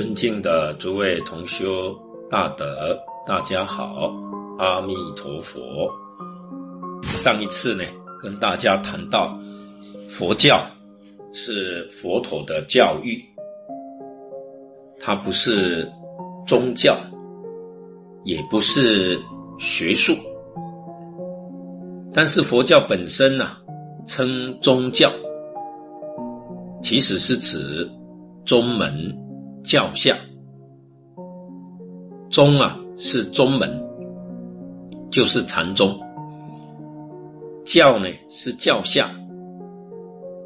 尊敬的诸位同修大德，大家好，阿弥陀佛。上一次呢，跟大家谈到佛教是佛陀的教育，它不是宗教，也不是学术，但是佛教本身呢、啊，称宗教，其实是指宗门。教下，宗啊是宗门，就是禅宗；教呢是教下。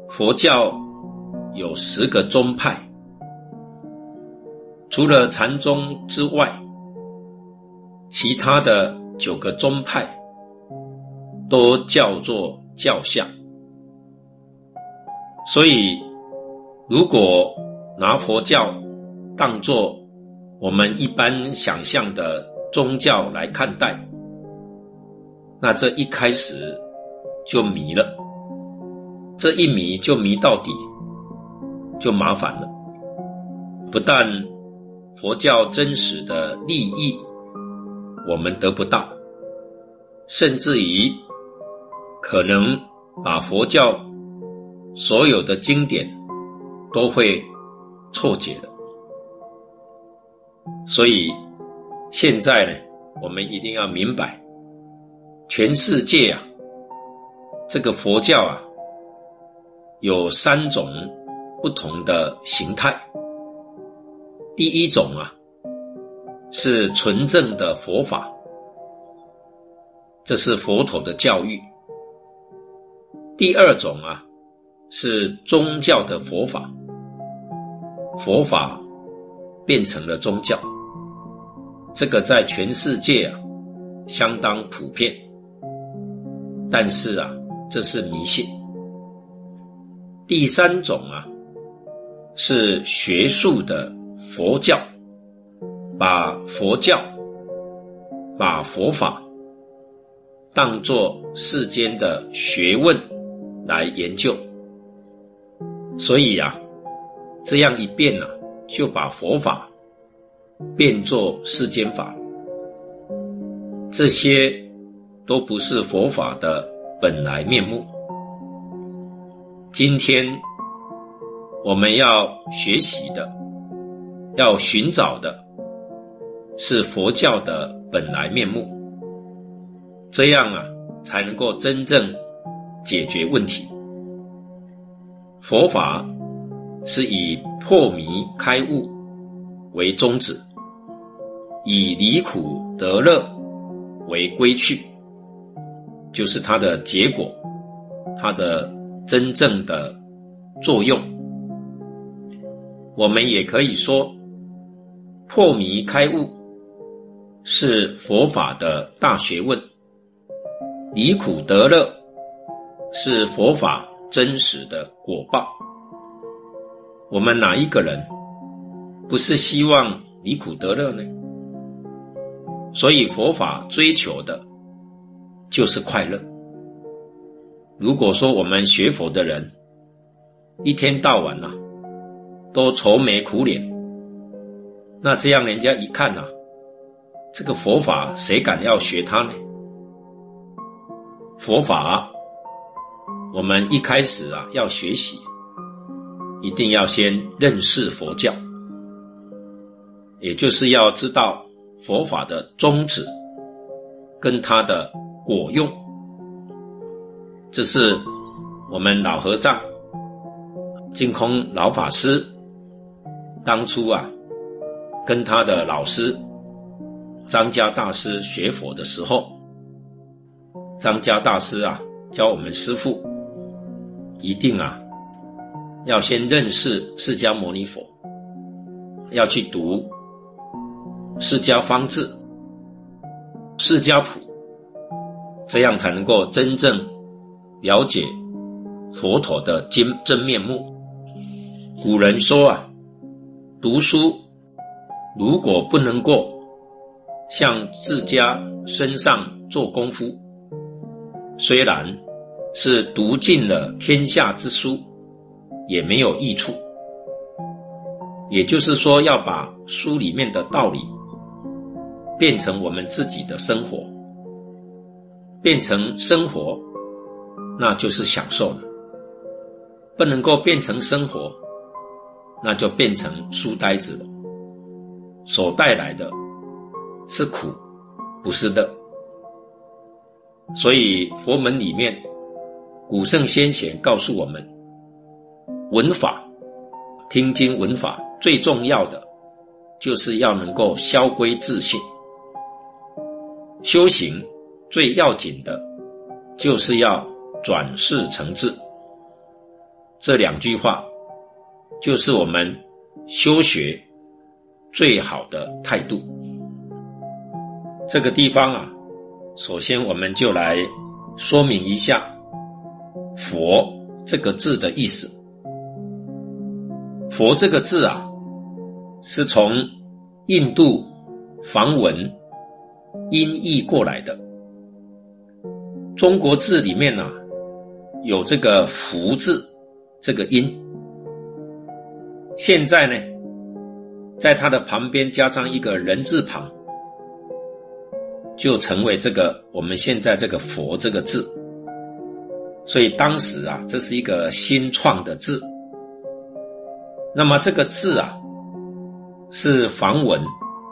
佛教有十个宗派，除了禅宗之外，其他的九个宗派都叫做教下。所以，如果拿佛教，当作我们一般想象的宗教来看待，那这一开始就迷了，这一迷就迷到底，就麻烦了。不但佛教真实的利益我们得不到，甚至于可能把佛教所有的经典都会错解了。所以，现在呢，我们一定要明白，全世界啊，这个佛教啊，有三种不同的形态。第一种啊，是纯正的佛法，这是佛陀的教育。第二种啊，是宗教的佛法，佛法。变成了宗教，这个在全世界啊相当普遍，但是啊这是迷信。第三种啊是学术的佛教，把佛教、把佛法当作世间的学问来研究，所以啊这样一变呢、啊。就把佛法变作世间法，这些都不是佛法的本来面目。今天我们要学习的、要寻找的，是佛教的本来面目，这样啊，才能够真正解决问题。佛法是以破迷开悟为宗旨，以离苦得乐为归去，就是它的结果，它的真正的作用。我们也可以说，破迷开悟是佛法的大学问，离苦得乐是佛法真实的果报。我们哪一个人不是希望离苦得乐呢？所以佛法追求的就是快乐。如果说我们学佛的人一天到晚呐、啊、都愁眉苦脸，那这样人家一看呐、啊，这个佛法谁敢要学他呢？佛法我们一开始啊要学习。一定要先认识佛教，也就是要知道佛法的宗旨跟它的果用。这是我们老和尚净空老法师当初啊，跟他的老师张家大师学佛的时候，张家大师啊教我们师父一定啊。要先认识释迦牟尼佛，要去读《释迦方志》《释迦谱》，这样才能够真正了解佛陀的真真面目。古人说啊，读书如果不能够向自家身上做功夫，虽然是读尽了天下之书。也没有益处，也就是说，要把书里面的道理变成我们自己的生活，变成生活，那就是享受了。不能够变成生活，那就变成书呆子了。所带来的是苦，不是乐。所以佛门里面，古圣先贤告诉我们，闻法、听经闻法最重要的，就是要能够消归自性。修行最要紧的，就是要转世成智。这两句话，就是我们修学最好的态度。这个地方啊，首先我们就来说明一下“佛”这个字的意思。“佛”这个字啊，是从印度梵文音译过来的。中国字里面呢、有这个“福”字。这个音，现在呢，在它的旁边加上一个人字旁，就成为这个我们现在这个“佛”这个字。所以当时啊，这是一个新创的字。那么这个字啊，是梵文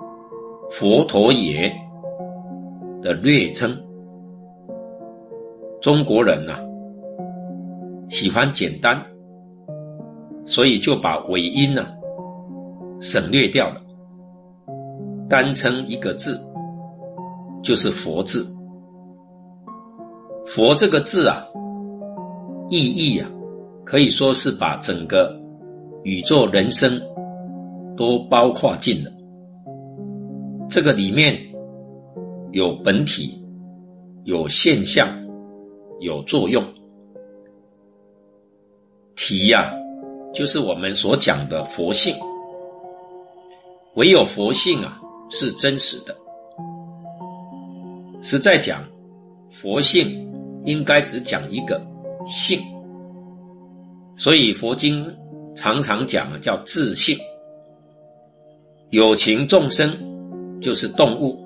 “佛陀爷”的略称。中国人啊，喜欢简单。所以就把尾音呢省略掉了，单称一个字，就是“佛”字。佛这个字啊，意义啊，可以说是把整个宇宙人生都包括进了。这个里面有本体，有现象，有作用。体呀、就是我们所讲的佛性，唯有佛性啊是真实的。实在讲，佛性应该只讲一个性，所以佛经常常讲啊叫自性。有情众生就是动物，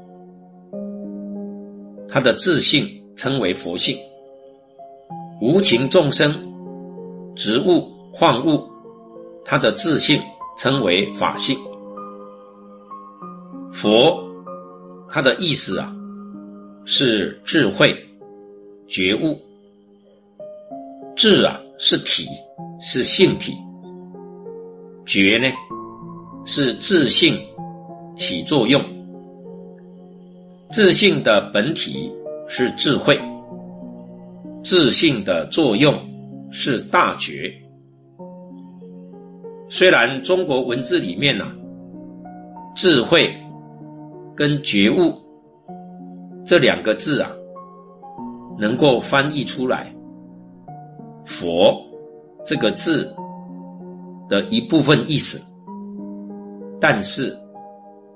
它的自性称为佛性；无情众生、植物、矿物。他的自性称为法性，佛，它的意思啊，是智慧、觉悟。智啊是体，是性体；觉呢是自信起作用。自信的本体是智慧，自信的作用是大觉。虽然中国文字里面呢、智慧跟觉悟这两个字啊，能够翻译出来“佛”这个字的一部分意思，但是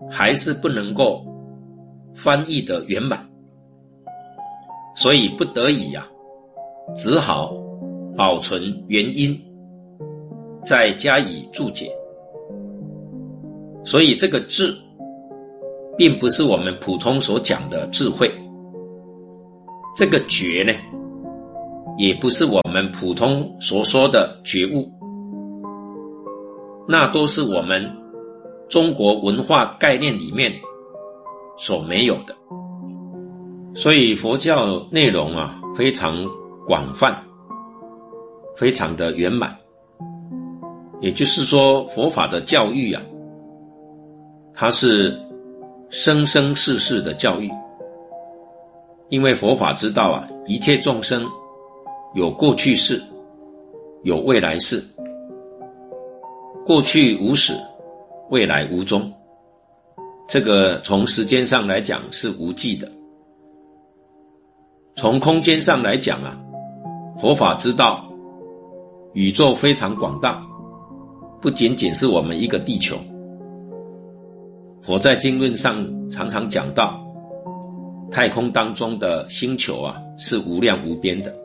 还是不能够翻译得圆满，所以不得已呀、啊，只好保存原音。再加以注解，所以这个智，并不是我们普通所讲的智慧。这个觉呢，也不是我们普通所说的觉悟，那都是我们中国文化概念里面所没有的。所以佛教内容啊，非常广泛，非常的圆满。也就是说，佛法的教育啊，它是生生世世的教育。因为佛法知道啊，一切众生有过去世，有未来世。过去无始，未来无终。这个从时间上来讲是无际的。从空间上来讲啊，佛法知道宇宙非常广大。不仅仅是我们一个地球，佛在经论上常常讲到，太空当中的星球啊是无量无边的，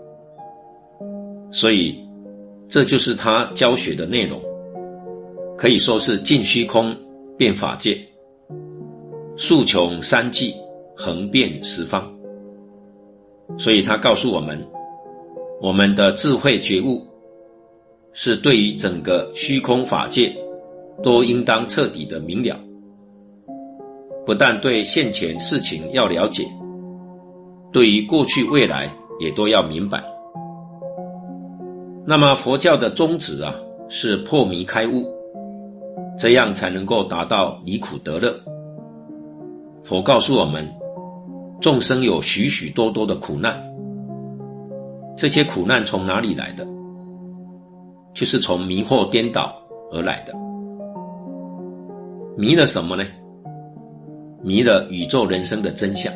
所以这就是他教学的内容。可以说是尽虚空遍法界，数穷三际，横遍十方。所以他告诉我们，我们的智慧觉悟是对于整个虚空法界都应当彻底的明了，不但对现前事情要了解，对于过去未来也都要明白。那么佛教的宗旨啊，是破迷开悟，这样才能够达到离苦得乐。佛告诉我们，众生有许许多多的苦难，这些苦难从哪里来的？就是从迷惑颠倒而来的。迷了什么呢？迷了宇宙人生的真相。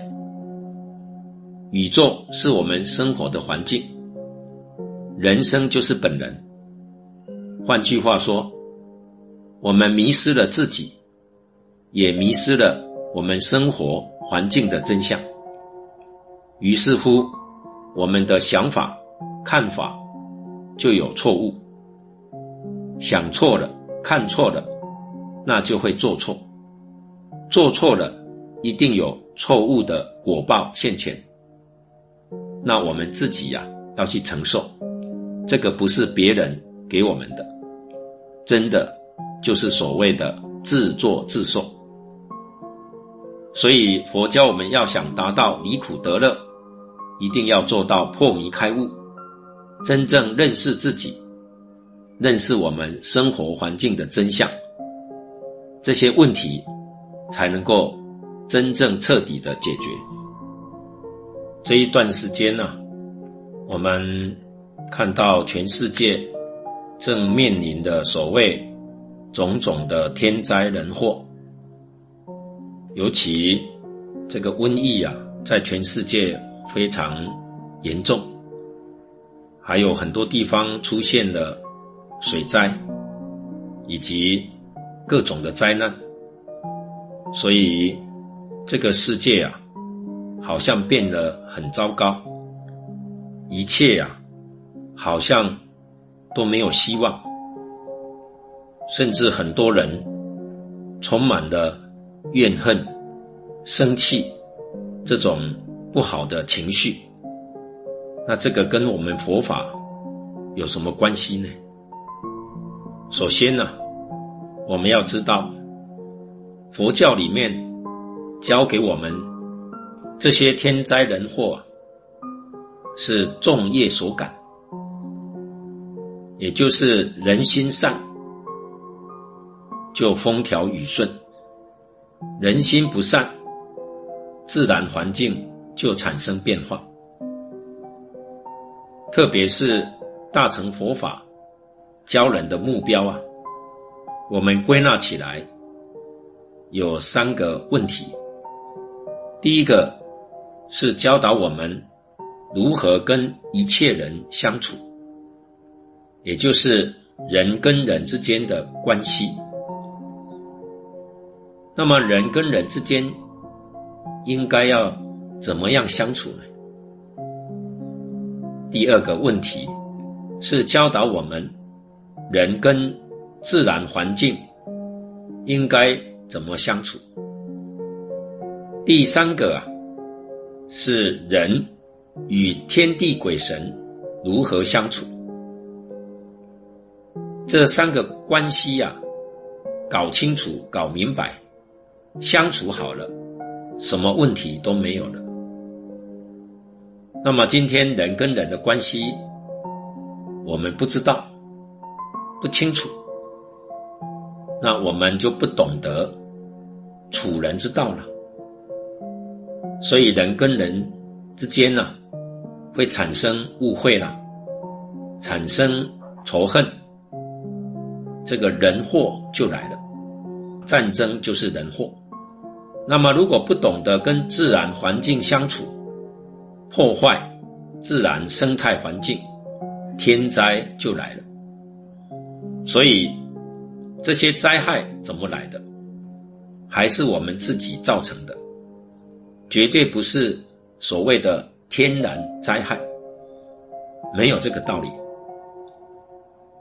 宇宙是我们生活的环境，人生就是本人。换句话说，我们迷失了自己，也迷失了我们生活环境的真相。于是乎，我们的想法、看法就有错误。想错了，看错了，那就会做错。做错了，一定有错误的果报现前。那我们自己呀、要去承受。这个不是别人给我们的，真的就是所谓的自作自受。所以佛教我们要想达到离苦得乐，一定要做到破迷开悟，真正认识自己，认识我们生活环境的真相，这些问题才能够真正彻底的解决。这一段时间呢、我们看到全世界正面临的所谓种种的天灾人祸，尤其这个瘟疫啊，在全世界。非常严重，还有很多地方出现了水灾，以及各种的灾难，所以这个世界啊，好像变得很糟糕，一切啊，好像都没有希望，甚至很多人充满了怨恨、生气这种。不好的情绪，那这个跟我们佛法有什么关系呢？首先呢，我们要知道，佛教里面教给我们这些天灾人祸啊，是众业所感，也就是人心善，就风调雨顺；人心不善，自然环境。就产生变化，特别是大乘佛法教人的目标啊，我们归纳起来有三个问题。第一个是教导我们如何跟一切人相处，也就是人跟人之间的关系。那么人跟人之间应该要怎么样相处呢？第二个问题是教导我们人跟自然环境应该怎么相处。第三个啊，是人与天地鬼神如何相处。这三个关系呀，搞清楚、搞明白，相处好了，什么问题都没有了。那么今天人跟人的关系，我们不知道，不清楚，那我们就不懂得处人之道了。所以人跟人之间呢、会产生误会了，产生仇恨，这个人祸就来了，战争就是人祸。那么如果不懂得跟自然环境相处，破坏自然生态环境，天灾就来了。所以这些灾害怎么来的？还是我们自己造成的，绝对不是所谓的天然灾害，没有这个道理。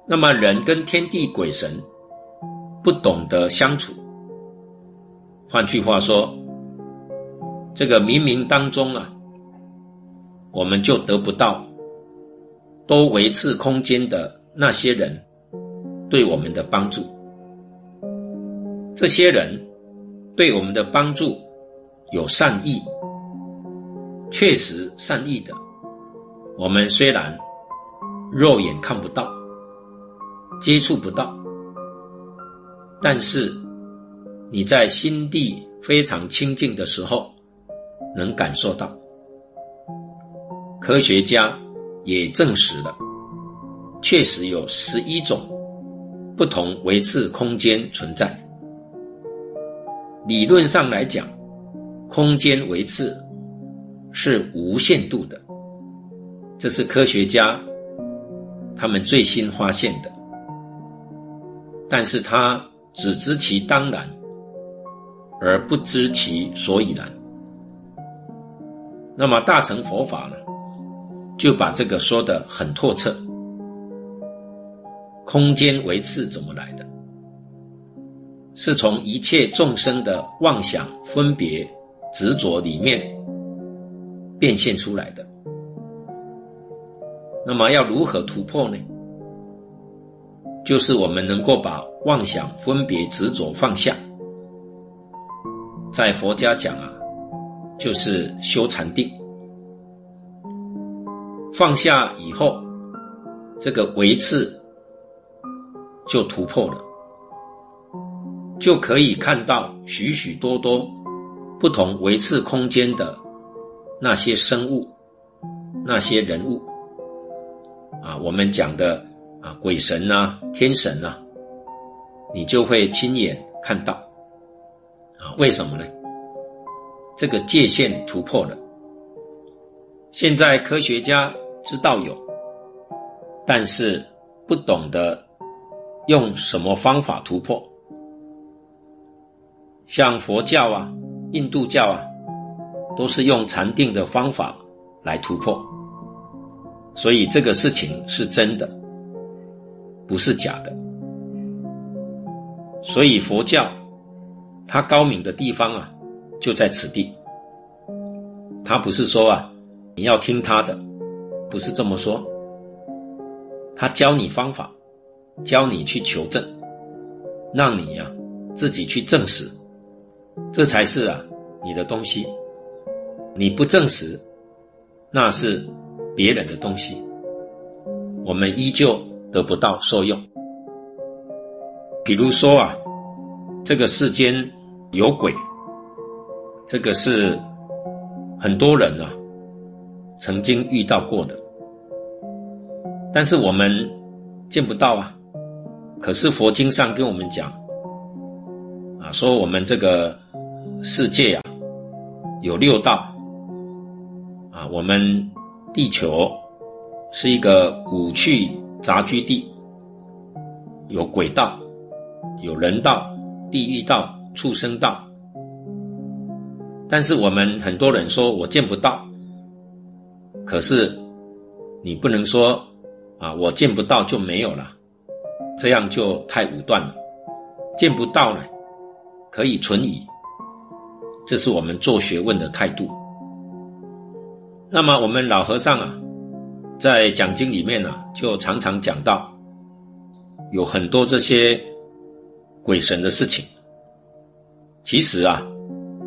那么人跟天地鬼神不懂得相处。换句话说，这个冥冥当中啊，我们就得不到多维持空间的那些人对我们的帮助。这些人对我们的帮助有善意，确实善意的。我们虽然肉眼看不到，接触不到，但是你在心地非常清净的时候，能感受到。科学家也证实了，确实有十一种不同维次空间存在。理论上来讲，空间维次是无限度的，这是科学家他们最新发现的。但是他只知其当然，而不知其所以然。那么大乘佛法呢，就把这个说得很透彻。空间维次怎么来的？是从一切众生的妄想、分别、执着里面变现出来的。那么要如何突破呢？就是我们能够把妄想、分别、执着放下，在佛家讲啊，就是修禅定。放下以后，这个维次就突破了，就可以看到许许多多不同维次空间的那些生物、那些人物啊，我们讲的。啊，鬼神呐、啊，天神呐、啊，你就会亲眼看到。啊，为什么呢？这个界限突破了。现在科学家知道有，但是不懂得用什么方法突破。像佛教啊、印度教啊，都是用禅定的方法来突破。所以这个事情是真的。不是假的，所以佛教他高明的地方啊，就在此地。他不是说啊，你要听他的，不是这么说。他教你方法，教你去求证，让你呀、啊、自己去证实，这才是啊你的东西。你不证实，那是别人的东西。我们依旧。得不到受用。比如说啊，这个世间有鬼，这个是很多人啊曾经遇到过的，但是我们见不到啊。可是佛经上跟我们讲啊，说我们这个世界啊有六道啊，我们地球是一个五趣。杂居地，有鬼道，有人道、地狱道、畜生道。但是我们很多人说我见不到，可是你不能说啊，我见不到就没有了，这样就太武断了。见不到呢，可以存疑，这是我们做学问的态度。那么我们老和尚啊。在讲经里面呢、就常常讲到有很多这些鬼神的事情。其实啊，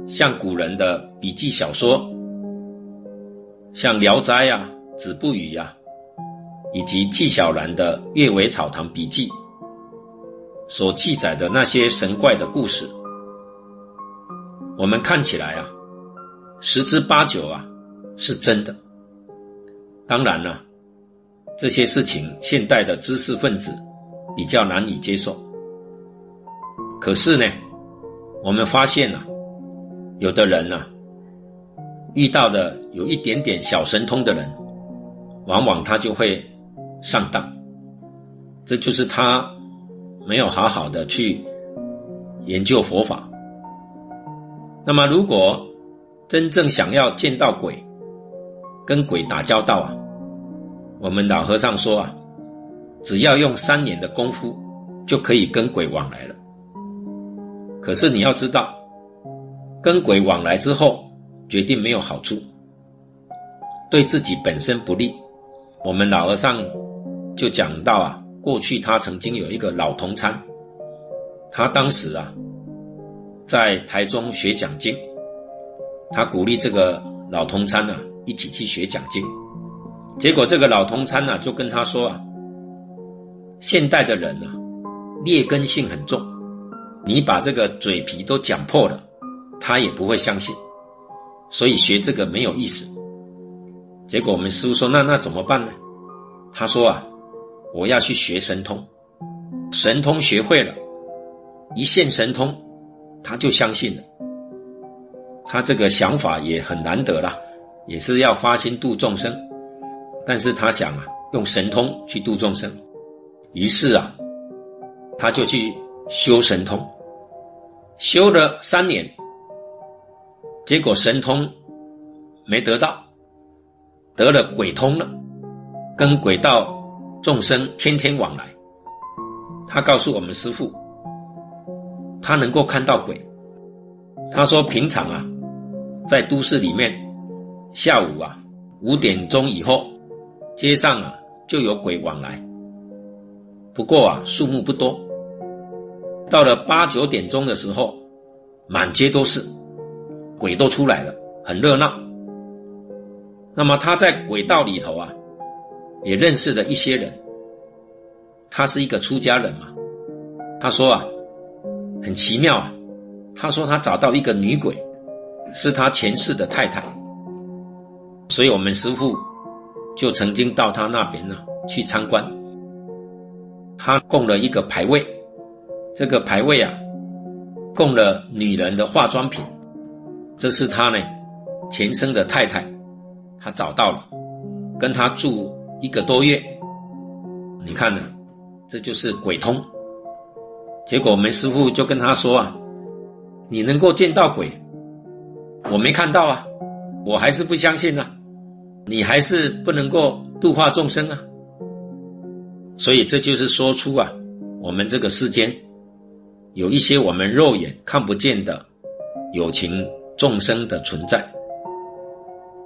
像古人的笔记小说，像《聊斋》啊、《子不语》呀，以及纪晓岚的《阅微草堂笔记》所记载的那些神怪的故事，我们看起来啊，十之八九啊是真的。当然了，这些事情现代的知识分子比较难以接受。可是呢，我们发现啊，有的人呢、遇到的有一点点小神通的人，往往他就会上当。这就是他没有好好的去研究佛法。那么，如果真正想要见到鬼，跟鬼打交道啊，我们老和尚说啊，只要用三年的功夫，就可以跟鬼往来了。可是你要知道，跟鬼往来之后，决定没有好处，对自己本身不利。我们老和尚就讲到啊，过去他曾经有一个老同参，他当时啊在台中学讲经，他鼓励这个老同参啊一起去学讲经，结果这个老同参啊就跟他说啊，现代的人啊劣根性很重，你把这个嘴皮都讲破了，他也不会相信，所以学这个没有意思。结果我们师父说：“那那怎么办呢？”他说：“啊，我要去学神通，神通学会了，一现神通，他就相信了。他这个想法也很难得啦，也是要发心度众生，但是他想啊，用神通去度众生，于是啊，他就去修神通，修了三年，结果神通没得到。”得了鬼通了，跟鬼道众生天天往来。他告诉我们师父，他能够看到鬼。他说平常啊，在都市里面，下午啊五点钟以后，街上啊就有鬼往来。不过啊数目不多。到了八九点钟的时候，满街都是鬼，都出来了，很热闹。那么他在鬼道里头啊，也认识了一些人。他是一个出家人嘛，他说啊，很奇妙啊。他说他找到一个女鬼，是他前世的太太。所以我们师父就曾经到他那边呢去参观。他供了一个牌位，这个牌位啊，供了女人的化妆品，这是他呢前生的太太。他找到了，跟他住一个多月，你看呢，这就是鬼通。结果我们师傅就跟他说啊，你能够见到鬼，我没看到啊，我还是不相信啊，你还是不能够度化众生啊。所以这就是说出啊，我们这个世间有一些我们肉眼看不见的有情众生的存在。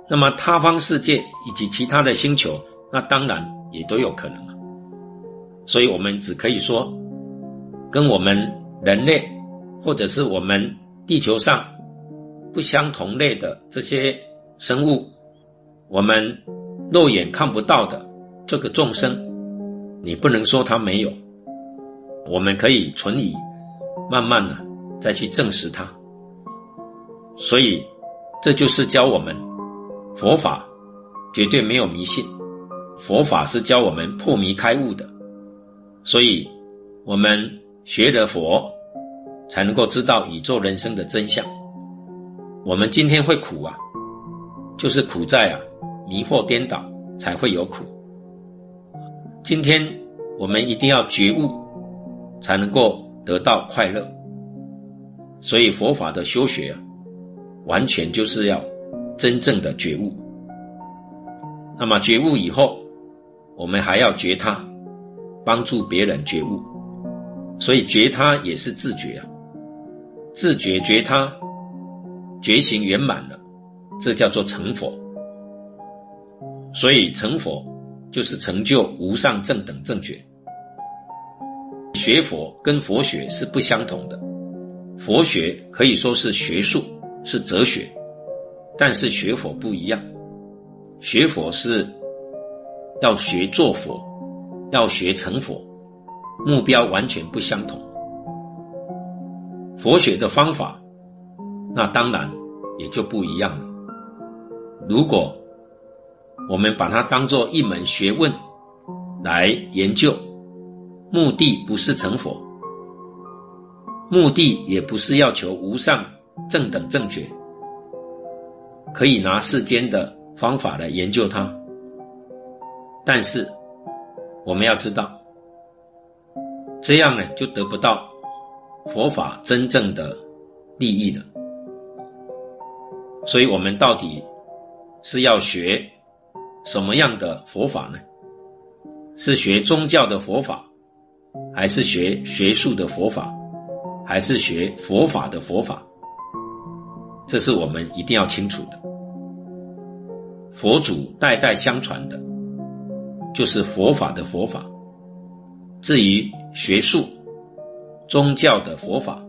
那么他方世界以及其他的星球，那当然也都有可能啊。所以我们只可以说，跟我们人类或者是我们地球上不相同类的这些生物，我们肉眼看不到的这个众生，你不能说它没有。我们可以存疑，慢慢的再去证实它。所以这就是教我们。佛法绝对没有迷信，佛法是教我们破迷开悟的，所以我们学了佛，才能够知道宇宙人生的真相。我们今天会苦啊，就是苦在啊迷惑颠倒，才会有苦。今天我们一定要觉悟，才能够得到快乐。所以佛法的修学啊，完全就是要。真正的觉悟，那么觉悟以后，我们还要觉他，帮助别人觉悟，所以觉他也是自觉啊，自觉觉他，觉行圆满了，这叫做成佛。所以成佛就是成就无上正等正觉。学佛跟佛学是不相同的，佛学可以说是学术，是哲学。但是学佛不一样，学佛是要学做佛，要学成佛，目标完全不相同。佛学的方法，那当然也就不一样了。如果我们把它当做一门学问来研究，目的不是成佛，目的也不是要求无上正等正觉。可以拿世间的方法来研究它，但是我们要知道，这样呢就得不到佛法真正的利益了。所以，我们到底是要学什么样的佛法呢？是学宗教的佛法，还是学学术的佛法，还是学佛法的佛法？这是我们一定要清楚的。佛祖代代相传的，就是佛法的佛法。至于学术、宗教的佛法，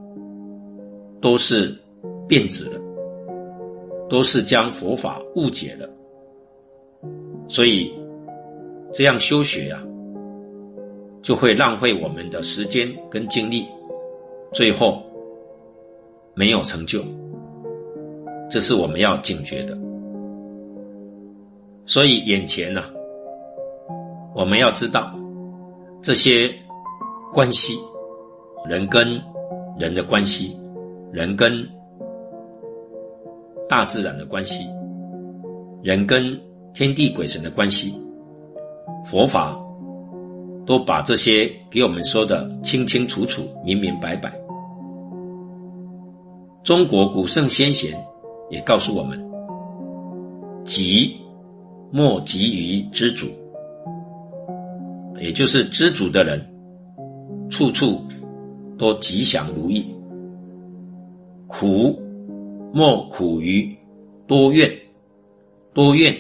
都是变质了，都是将佛法误解了。所以，这样修学呀、啊，就会浪费我们的时间跟精力，最后没有成就。这是我们要警觉的。所以眼前呢、啊，我们要知道这些关系，人跟人的关系，人跟大自然的关系，人跟天地鬼神的关系，佛法都把这些给我们说的清清楚楚、明明白白。中国古圣先贤也告诉我们：急莫急于知足，也就是知足的人，处处都吉祥如意；苦莫苦于多怨，多怨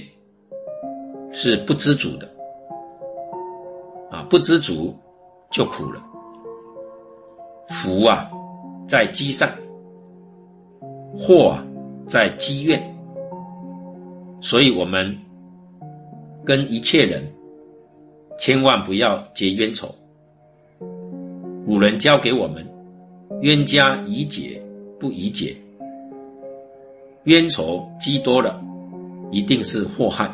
是不知足的，啊，不知足就苦了。福啊，在积善；祸啊，在积怨。所以，我们。跟一切人，千万不要结冤仇。古人教给我们，冤家宜解不宜结。冤仇积多了，一定是祸害。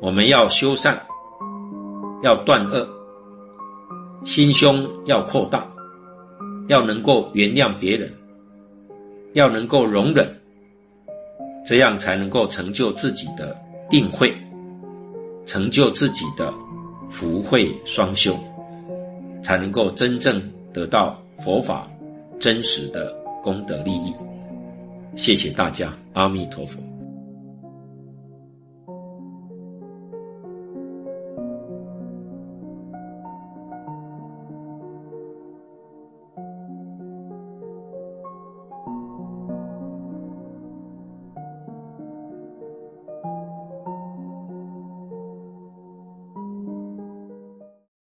我们要修善，要断恶，心胸要扩大，要能够原谅别人，要能够容忍，这样才能够成就自己的定慧。成就自己的福慧双修，才能够真正得到佛法真实的功德利益。谢谢大家，阿弥陀佛。